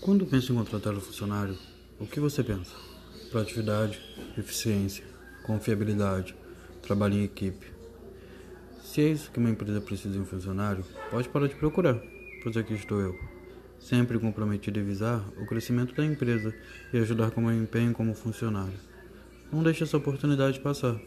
Quando pensa em contratar um funcionário, o que você pensa? Proatividade, eficiência, confiabilidade, trabalho em equipe. Se é isso que uma empresa precisa de um funcionário, pode parar de procurar, pois aqui estou eu, sempre comprometido em visar o crescimento da empresa e ajudar com meu empenho como funcionário. Não deixe essa oportunidade passar.